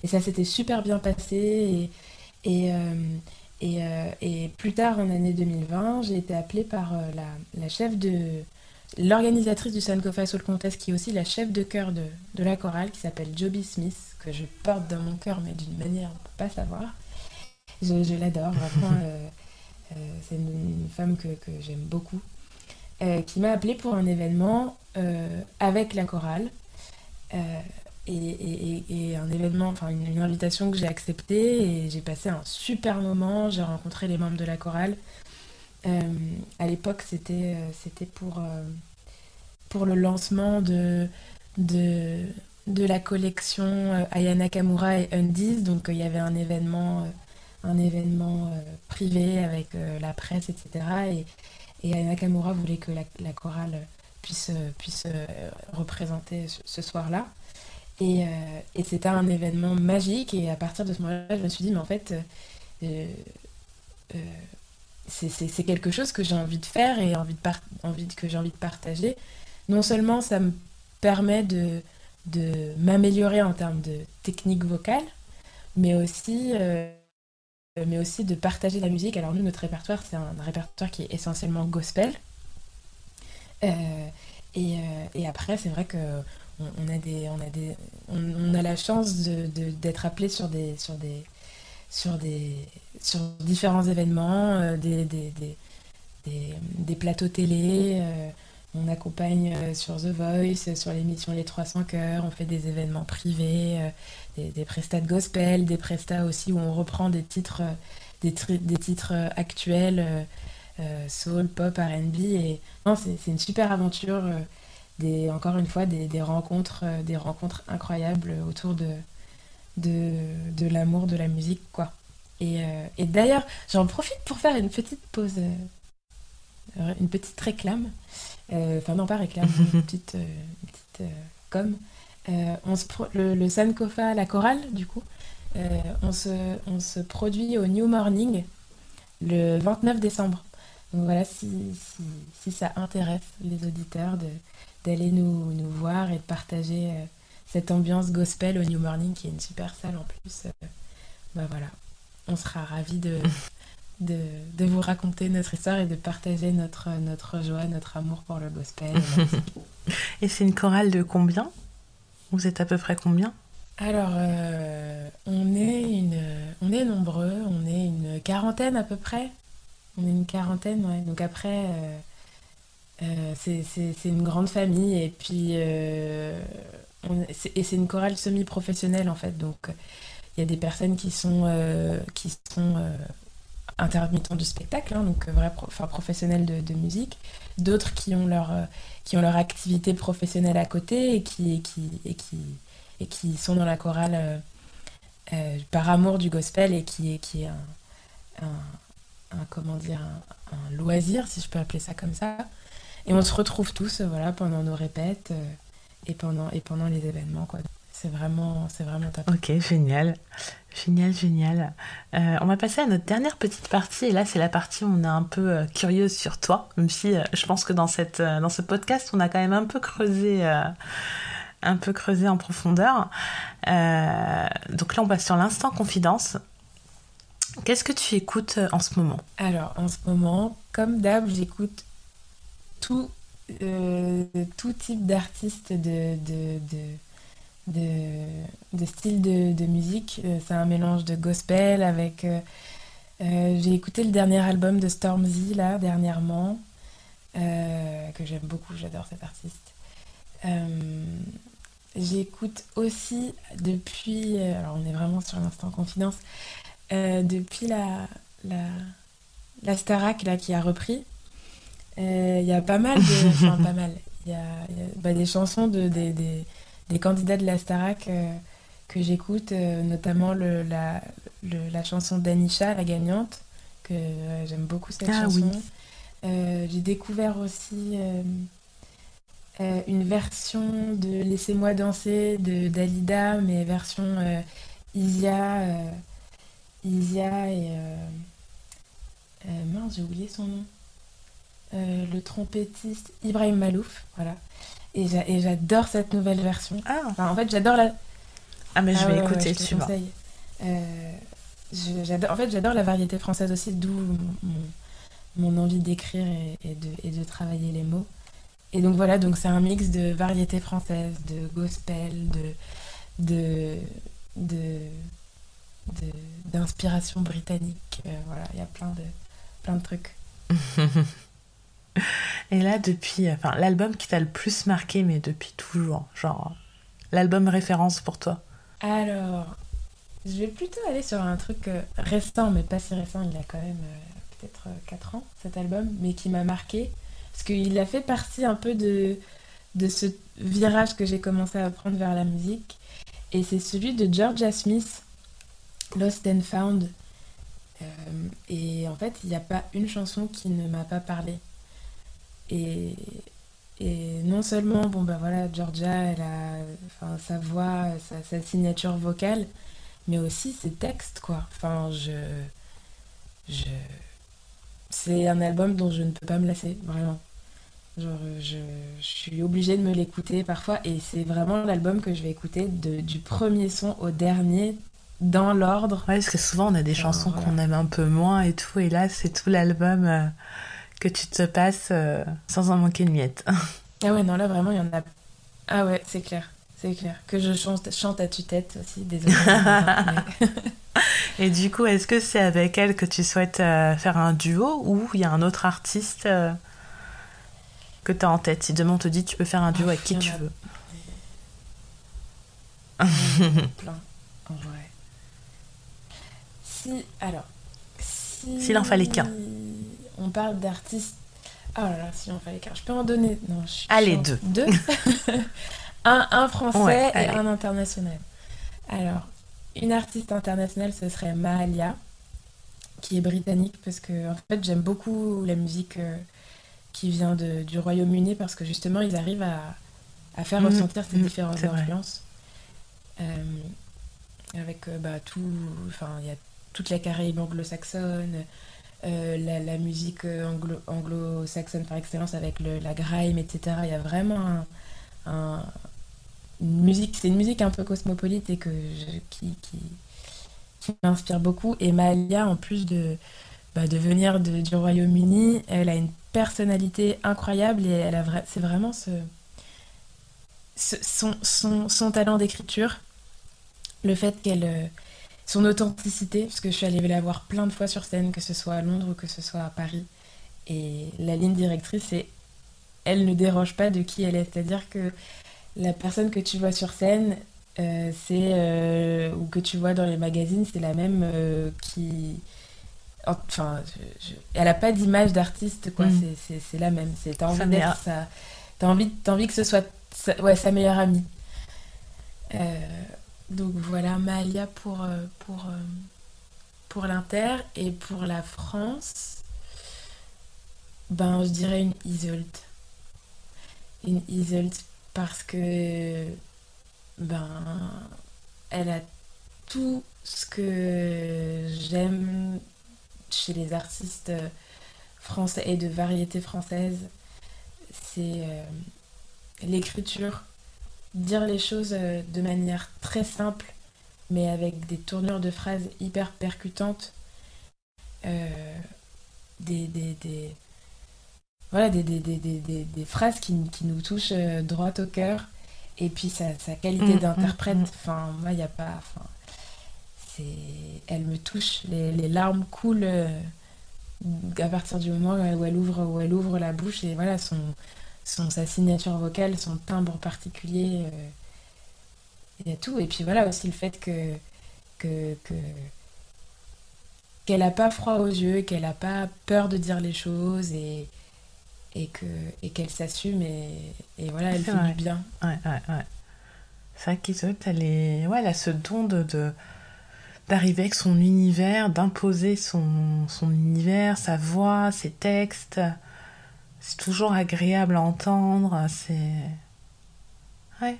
Et ça s'était super bien passé. Et, euh, et, plus tard, en année 2020, j'ai été appelée par euh, la, chef de l'organisatrice du Sankofa Soul Contest, qui est aussi la chef de chœur de, de la chorale, qui s'appelle Joby Smith, que je porte dans mon cœur, mais d'une manière, on ne peut pas savoir. Je, l'adore, vraiment. Euh, c'est une, femme que, que j'aime beaucoup, qui m'a appelée pour un événement avec la chorale et, un événement, enfin une, invitation que j'ai acceptée et j'ai passé un super moment. J'ai rencontré les membres de la chorale. Euh, à l'époque, c'était euh, c'était pour, euh, pour le lancement de, de, la collection Ayana Kamura et Undies. Donc il y avait un événement, un événement privé avec la presse, etc. Et, et Ayana Kamura voulait que la, la chorale puisse, puisse représenter ce soir-là. Et, euh, et c'était un événement magique. Et à partir de ce moment-là, je me suis dit, mais en fait, euh, euh, c'est quelque chose que j'ai envie de faire et envie de envie que j'ai envie de partager. Non seulement ça me permet de, de m'améliorer en termes de technique vocale, mais aussi, mais aussi de partager la musique. Alors nous, notre répertoire, c'est un répertoire qui est essentiellement gospel. et, et, après, c'est vrai que on, a des, on a des, on, a la chance d'être de, appelé sur des, sur des, sur des, sur différents événements, euh, des, des, des, plateaux télé. Euh, on accompagne euh, sur The Voice, sur l'émission Les 300 cœurs, on fait des événements privés, des, des prestats de gospel, des prestats aussi où on reprend des titres, des, des titres actuels, soul, pop, RB. Et c'est une super aventure des, encore une fois des, rencontres, euh, des rencontres incroyables autour de, de, l'amour de la musique. quoi. Et, euh, et d'ailleurs, j'en profite pour faire une petite pause, euh, une petite réclame. Enfin, non, pas réclame, une petite, petite com. on se le, le, Sankofa, la chorale, du coup, on, se, on se produit au New Morning le 29 décembre. Donc voilà, si, si, si ça intéresse les auditeurs de, d'aller nous, nous, voir et de partager euh, cette ambiance gospel au New Morning, qui est une super salle en plus. Euh, bah voilà, on sera ravis de, de, de, vous raconter notre histoire et de partager notre, notre joie, notre amour pour le gospel. et c'est une chorale de combien? Vous êtes à peu près combien? Alors, euh, on, est une, on est nombreux, on est une quarantaine à peu près. On est une quarantaine, ouais. Donc après, euh, c'est une grande famille et puis euh, et c'est une chorale semi-professionnelle en fait donc il y a des personnes qui sont euh, qui sont intermittents du spectacle hein, donc vrais enfin, professionnels de, musique d'autres qui ont leur qui ont leur activité professionnelle à côté et qui et qui et qui et qui sont dans la chorale par amour du gospel et qui est, qui est un, comment dire, un, loisir, si je peux appeler ça comme ça. Et on se retrouve tous voilà, pendant nos répètes et, pendant, et pendant les événements. Quoi. C'est vraiment, c'est vraiment top. Ok, génial. Génial, génial. Euh, on va passer à notre dernière petite partie. Et là, c'est la partie où on est un peu euh, curieuse sur toi. Même si euh, je pense que dans, cette, dans ce podcast, on a quand même un peu creusé, un peu creusé en profondeur. donc là, on passe sur l'instant confidence. Qu'est-ce que tu écoutes en ce moment? Alors, en ce moment, comme d'hab, j'écoute tout, tout type d'artistes de, de, de de, styles de, musique. Euh, c'est un mélange de gospel avec. Euh, euh, j'ai écouté le dernier album de Stormzy là dernièrement, que j'aime beaucoup, j'adore cet artiste. J'écoute aussi depuis, alors on est vraiment sur l'instant confidence, depuis la, la, la Starac là, qui a repris. Il y a pas mal de. Enfin, pas mal. Il y a, bah, des chansons de, des, des candidats de la Starac euh, que j'écoute, euh, notamment le, la, la, chanson d'Anisha, la gagnante, que euh, j'aime beaucoup cette ah chanson. J'ai découvert aussi une version de Laissez-moi danser de Dalida, mais version Isia, Isia et. mince, j'ai oublié son nom. Le trompettiste Ibrahim Malouf, voilà. Et j'adore cette nouvelle version. Ah. en fait, j'adore la. Ah, mais je ah vais écouter, tu vois. Euh, en fait, j'adore la variété française aussi, d'où mon, mon, envie d'écrire et, de, et, de, travailler les mots. Et donc voilà, donc c'est un mix de variété française, de gospel, de de de d'inspiration britannique. Euh, voilà, il y a plein de plein de trucs. Et là, depuis, enfin, l'album qui t'a le plus marqué, mais depuis toujours, genre, l'album référence pour toi Alors, je vais plutôt aller sur un truc euh, récent, mais pas si récent, il a quand même euh, peut-être 4 euh, ans, cet album, mais qui m'a marqué, parce qu'il a fait partie un peu de, de ce virage que j'ai commencé à prendre vers la musique, et c'est celui de Georgia Smith, Lost and Found. et en fait, il n'y a pas une chanson qui ne m'a pas parlé. Et, et non seulement, bon ben voilà, Georgia, elle a enfin, sa voix, sa, signature vocale, mais aussi ses textes, quoi. Enfin, je. je c'est un album dont je ne peux pas me lasser, vraiment. Genre, je, je suis obligée de me l'écouter parfois, et c'est vraiment l'album que je vais écouter de, du premier son au dernier, dans l'ordre. Ouais, parce que souvent on a des chansons qu'on aime un peu moins et tout, et là c'est tout l'album. Euh, que tu te passes euh, sans en manquer une miette. ah ouais, non, là vraiment, il y en a. Ah ouais, c'est clair. C'est clair. Que je chante, chante à tue-tête aussi, désolé. Et du coup, est-ce que c'est avec elle que tu souhaites euh, faire un duo ou il y a un autre artiste euh, que tu as en tête? Si demain on te dit tu peux faire un duo avec qui tu veux. plein, en vrai. Si, alors. S'il en fallait qu'un on parle d'artistes. Oh là là, si on fallait qu'un. Je peux en donner. Non, je, Allez, deux. Deux. un, un français et un international. Alors, une artiste internationale, ce serait Mahalia, qui est britannique, parce que en fait, j'aime beaucoup la musique euh, qui vient de, du Royaume-Uni, parce que justement, ils arrivent à, à faire mhm. ressentir ces mhm, différentes influences. Euh, avec euh, bah, tout. Enfin, il y a toute la Caraïbe anglo-saxonne, euh, la, musique euh, anglo-saxonne par excellence avec la grime, etc. Il y a vraiment un, une musique, c'est une musique un peu cosmopolite et que qui, m'inspire beaucoup. Et Malia, en plus de, bah, de venir du Royaume-Uni, elle a une personnalité incroyable et elle a c'est vraiment son, son, talent d'écriture, le fait qu'elle euh, son authenticité, parce que je suis allée la voir plein de fois sur scène, que ce soit à Londres ou que ce soit à Paris. Et la ligne directrice, c'est elle ne déroge pas de qui elle est. C'est-à-dire que la personne que tu vois sur scène, euh, c'est euh, ou que tu vois dans les magazines, c'est la même euh, qui. Enfin, elle n'a pas d'image d'artiste, quoi. Mm. C'est la même. T'as envie d'être ça. T'as envie, as envie que ce soit sa, ouais, sa meilleure amie. Donc voilà, Malia pour, pour, pour l'Inter et pour la France, ben je dirais une Isolt. Une Isolt parce que ben elle a tout ce que j'aime chez les artistes français et de variété française. C'est euh, l'écriture, dire les choses euh, de manière très simple, mais avec des tournures de phrases hyper percutantes. Euh, des, des, voilà, des, des, phrases qui, nous touchent droit au cœur. Et puis sa, qualité mm, mm, d'interprète, mm. enfin, moi, il n'y a pas elle me touche, les, larmes coulent euh, à partir du moment où elle ouvre, où elle ouvre la bouche et voilà, son, son, sa signature vocale, son timbre particulier, il y a tout. Et puis voilà aussi le fait que, que, qu'elle n'a pas froid aux yeux, qu'elle n'a pas peur de dire les choses et, et, que, et qu'elle s'assume et, et voilà, elle fait du bien. Ouais, ouais, ouais. C'est vrai qu'Isolde, elle, est... ouais, elle a ce don de, de d'arriver avec son univers, d'imposer son, son univers, sa voix, ses textes. C'est toujours agréable à entendre. C'est. Ouais.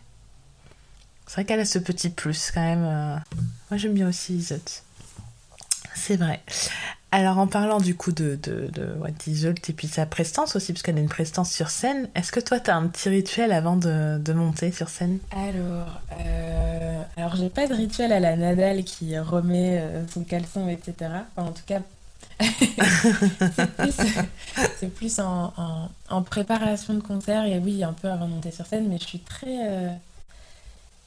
C'est vrai qu'elle a ce petit plus quand même. Euh. Moi j'aime bien aussi Isotte. C'est vrai. Alors en parlant du coup de, de, de et puis sa prestance aussi, parce qu'elle a une prestance sur scène, est-ce que toi tu as un petit rituel avant de, de monter sur scène? Alors, euh, alors j'ai pas de rituel à la Nadal qui remet euh, son caleçon, etc. En tout cas, c'est plus, en, en, préparation de concert et oui, un peu avant de monter sur scène, mais je suis très... Euh,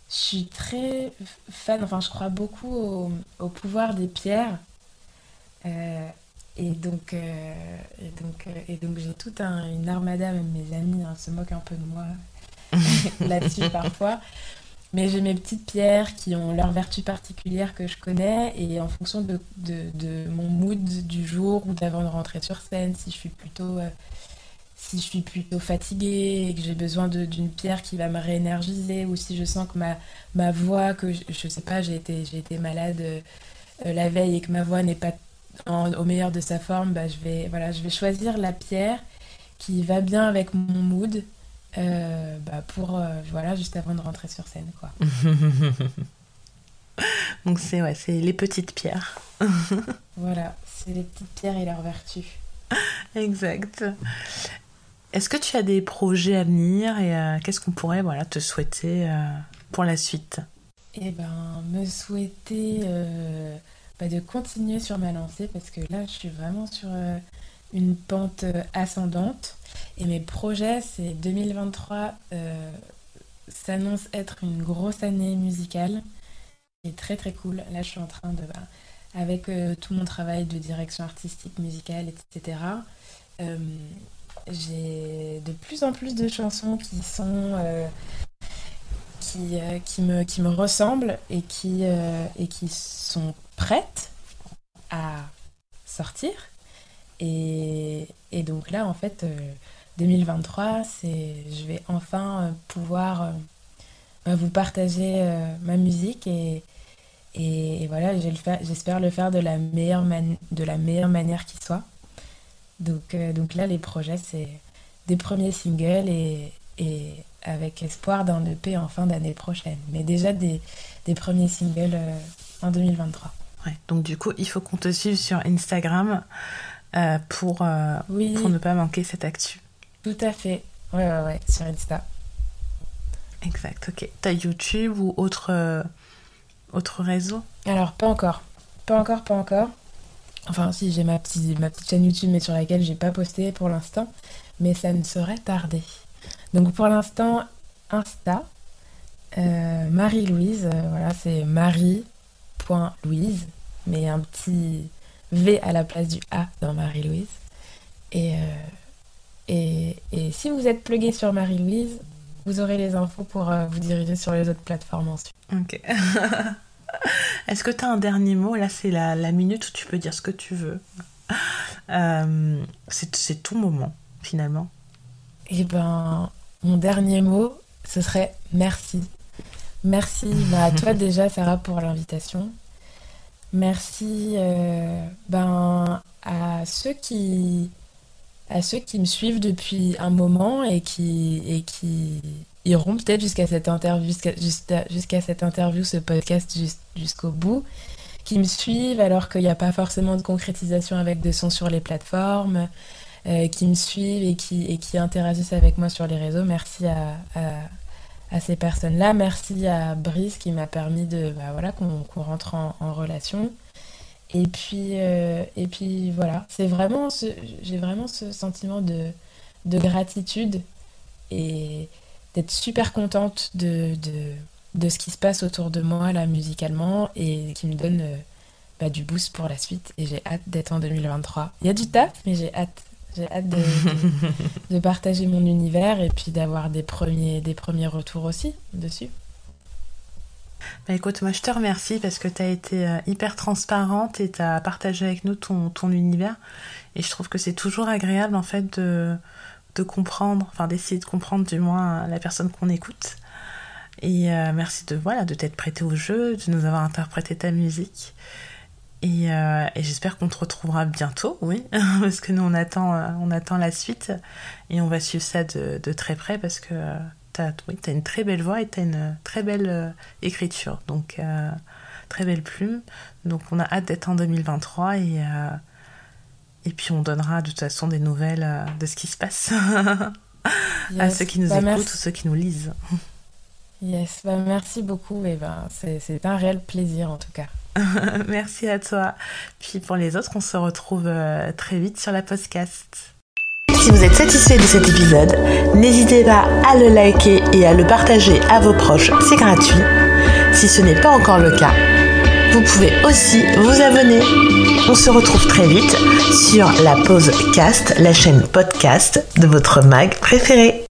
je suis très fan, enfin je crois beaucoup au, au pouvoir des pierres. Euh, et donc, euh, et donc, et donc j'ai toute une armada, même mes amis hein, se moquent un peu de moi là-dessus parfois. Mais j'ai mes petites pierres qui ont leurs vertus particulières que je connais et en fonction de, mon mood du jour ou d'avant de rentrer sur scène, si je suis plutôt, si je suis plutôt fatiguée et que j'ai besoin d'une pierre qui va me réénergiser ou si je sens que ma, voix, que je, je sais pas, j'ai été, malade la veille et que ma voix n'est pas au meilleur de sa forme, bah, je, vais, voilà, je vais choisir la pierre qui va bien avec mon mood euh, bah, pour, euh, voilà, juste avant de rentrer sur scène. Quoi. Donc c'est ouais, c'est les petites pierres. voilà, c'est les petites pierres et leurs vertus. Exact. Est-ce que tu as des projets à venir et euh, qu'est-ce qu'on pourrait voilà, te souhaiter pour la suite? Eh ben, me souhaiter de continuer sur ma lancée parce que là, je suis vraiment sur une pente euh, ascendante. Et mes projets, c'est 2023 euh, s'annonce être une grosse année musicale. C'est très très cool. Là, je suis en train de, bah, avec tout mon travail de direction artistique, musicale, etc. j'ai de plus en plus de chansons qui sont qui, qui, me, qui me ressemblent et qui, qui sont prête à sortir. Et, donc là, en fait, 2023, euh, c'est, je vais enfin euh, pouvoir euh, vous partager ma musique et, et, voilà, j'espère le faire de la meilleure, de la meilleure manière qui soit. Donc, donc là, les projets, c'est des premiers singles et, avec espoir d'un EP en fin d'année prochaine. Mais déjà des, des premiers singles en 2023 donc du coup, il faut qu'on te suive sur Instagram euh, pour, euh, pour ne pas manquer cette actu. Tout à fait. Ouais, ouais, ouais, sur Insta. Exact, ok. T'as YouTube ou autre, euh, autre réseau? Alors, pas encore. Pas encore, pas encore. Enfin, si, j'ai ma petite, ma petite chaîne YouTube, mais sur laquelle j'ai pas posté pour l'instant. Mais ça ne saurait tarder. Donc, pour l'instant, Insta. Marie-Louise, voilà, c'est Marie Louise, mais un petit V à la place du A dans Marie-Louise. Et, euh, et, et, si vous êtes plugué sur Marie-Louise, vous aurez les infos pour euh, vous diriger sur les autres plateformes ensuite. Ok. Est-ce que tu as un dernier mot? Là, c'est la, la, minute où tu peux dire ce que tu veux. Euh, c'est ton moment, finalement. Eh ben, mon dernier mot, ce serait merci Merci bah, à toi déjà, Sarah, pour l'invitation. Merci euh, ben, à ceux qui à ceux qui me suivent depuis un moment et qui et qui iront peut-être jusqu'à cette interview jusqu'à cette interview ce podcast jusqu'au bout qui me suivent alors qu'il n'y a pas forcément de concrétisation avec de son sur les plateformes euh, qui me suivent et qui, et qui interagissent avec moi sur les réseaux. Merci à, ces personnes-là. Merci à Brice qui m'a permis de bah, voilà, qu'on rentre en, relation. Et puis, euh, et puis voilà, c'est vraiment j'ai vraiment ce sentiment de, de gratitude et d'être super contente de, de, de, ce qui se passe autour de moi là musicalement et qui me donne euh, bah, du boost pour la suite. Et j'ai hâte d'être en 2023. Il y a du taf, mais j'ai hâte. J'ai hâte de, partager mon univers et puis d'avoir des premiers, des premiers retours aussi dessus. Bah écoute, moi je te remercie parce que tu as été euh, hyper transparente et tu as partagé avec nous ton, ton univers. Et je trouve que c'est toujours agréable en fait de, de comprendre, enfin d'essayer de comprendre du moins la personne qu'on écoute. Et euh, merci de voilà de t'être prêté au jeu, de nous avoir interprété ta musique. Euh, et, j'espère qu'on te retrouvera bientôt, oui, parce que nous on attend, euh, on attend la suite. Et on va suivre ça de, très près parce que tu as, oui, as, une très belle voix et tu as une très belle euh, écriture, donc très belle plume. Donc on a hâte d'être en 2023 et, et puis on donnera de toute façon des nouvelles de ce qui se passe. À ceux qui nous bah, écoutent ou ceux qui nous lisent. Yes, bah, merci beaucoup et ben, c'est un réel plaisir en tout cas. Merci à toi. Puis pour les autres, on se retrouve euh, très vite sur la podcast. Si vous êtes satisfait de cet épisode, n'hésitez pas à le liker et à le partager à vos proches, c'est gratuit. Si ce n'est pas encore le cas, vous pouvez aussi vous abonner. On se retrouve très vite sur la pause la chaîne podcast de votre mag préféré.